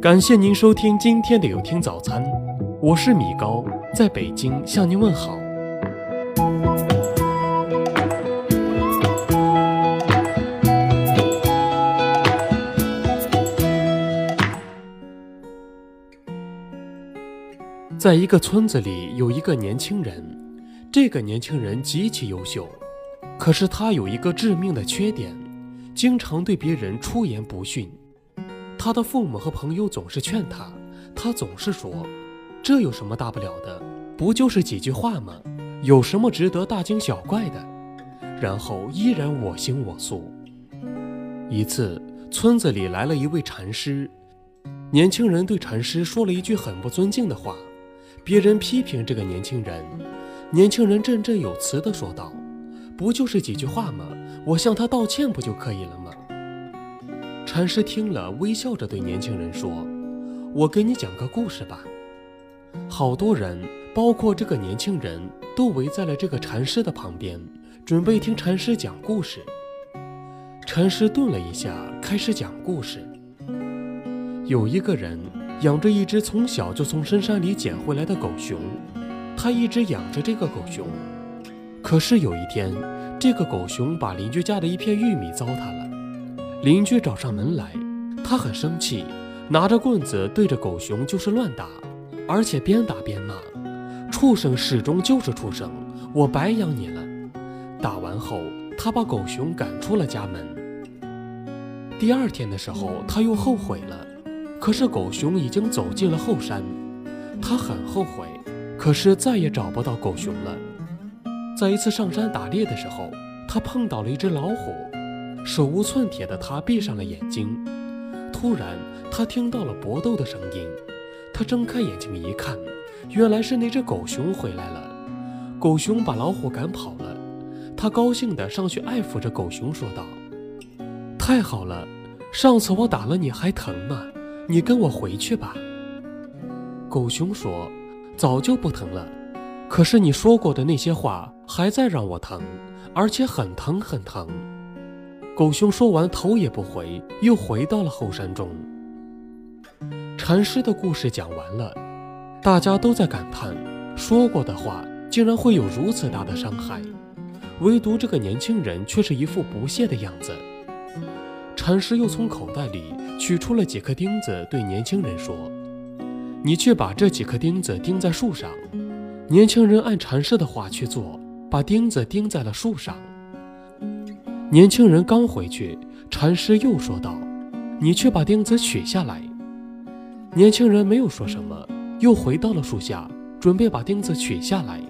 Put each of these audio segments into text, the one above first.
感谢您收听今天的有听早餐，我是米高，在北京向您问好。在一个村子里，有一个年轻人，这个年轻人极其优秀，可是他有一个致命的缺点，经常对别人出言不逊。他的父母和朋友总是劝他，他总是说：“这有什么大不了的？不就是几句话吗？有什么值得大惊小怪的？”然后依然我行我素。一次，村子里来了一位禅师，年轻人对禅师说了一句很不尊敬的话，别人批评这个年轻人，年轻人振振有词地说道：“不就是几句话吗？我向他道歉不就可以了吗？”禅师听了，微笑着对年轻人说：“我给你讲个故事吧。”好多人，包括这个年轻人，都围在了这个禅师的旁边，准备听禅师讲故事。禅师顿了一下，开始讲故事。有一个人养着一只从小就从深山里捡回来的狗熊，他一直养着这个狗熊。可是有一天，这个狗熊把邻居家的一片玉米糟蹋了。邻居找上门来，他很生气，拿着棍子对着狗熊就是乱打，而且边打边骂：“畜生始终就是畜生，我白养你了。”打完后，他把狗熊赶出了家门。第二天的时候，他又后悔了，可是狗熊已经走进了后山，他很后悔，可是再也找不到狗熊了。在一次上山打猎的时候，他碰到了一只老虎。手无寸铁的他闭上了眼睛，突然他听到了搏斗的声音，他睁开眼睛一看，原来是那只狗熊回来了。狗熊把老虎赶跑了，他高兴地上去爱抚着狗熊，说道：“太好了，上次我打了你还疼吗？你跟我回去吧。”狗熊说：“早就不疼了，可是你说过的那些话还在让我疼，而且很疼很疼。”狗熊说完，头也不回，又回到了后山中。禅师的故事讲完了，大家都在感叹，说过的话竟然会有如此大的伤害，唯独这个年轻人却是一副不屑的样子。禅师又从口袋里取出了几颗钉子，对年轻人说：“你去把这几颗钉子钉在树上。”年轻人按禅师的话去做，把钉子钉在了树上。年轻人刚回去，禅师又说道：“你去把钉子取下来。”年轻人没有说什么，又回到了树下，准备把钉子取下来。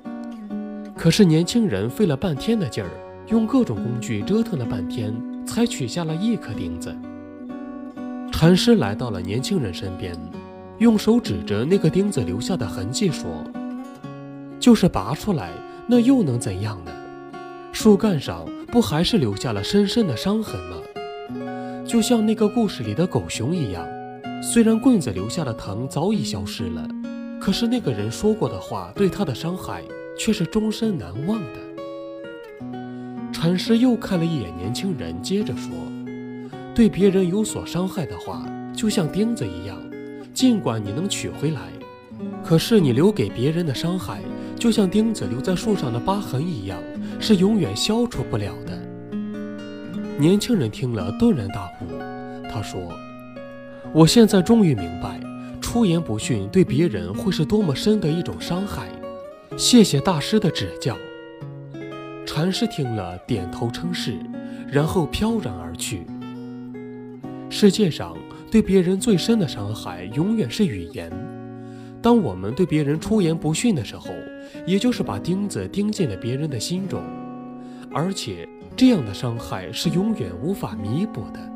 可是年轻人费了半天的劲儿，用各种工具折腾了半天，才取下了一颗钉子。禅师来到了年轻人身边，用手指着那个钉子留下的痕迹说：“就是拔出来，那又能怎样呢？树干上……”不还是留下了深深的伤痕吗？就像那个故事里的狗熊一样，虽然棍子留下的疼早已消失了，可是那个人说过的话对他的伤害却是终身难忘的。禅师又看了一眼年轻人，接着说：“对别人有所伤害的话，就像钉子一样，尽管你能取回来，可是你留给别人的伤害，就像钉子留在树上的疤痕一样。”是永远消除不了的。年轻人听了，顿然大悟。他说：“我现在终于明白，出言不逊对别人会是多么深的一种伤害。”谢谢大师的指教。禅师听了，点头称是，然后飘然而去。世界上对别人最深的伤害，永远是语言。当我们对别人出言不逊的时候，也就是把钉子钉进了别人的心中，而且这样的伤害是永远无法弥补的。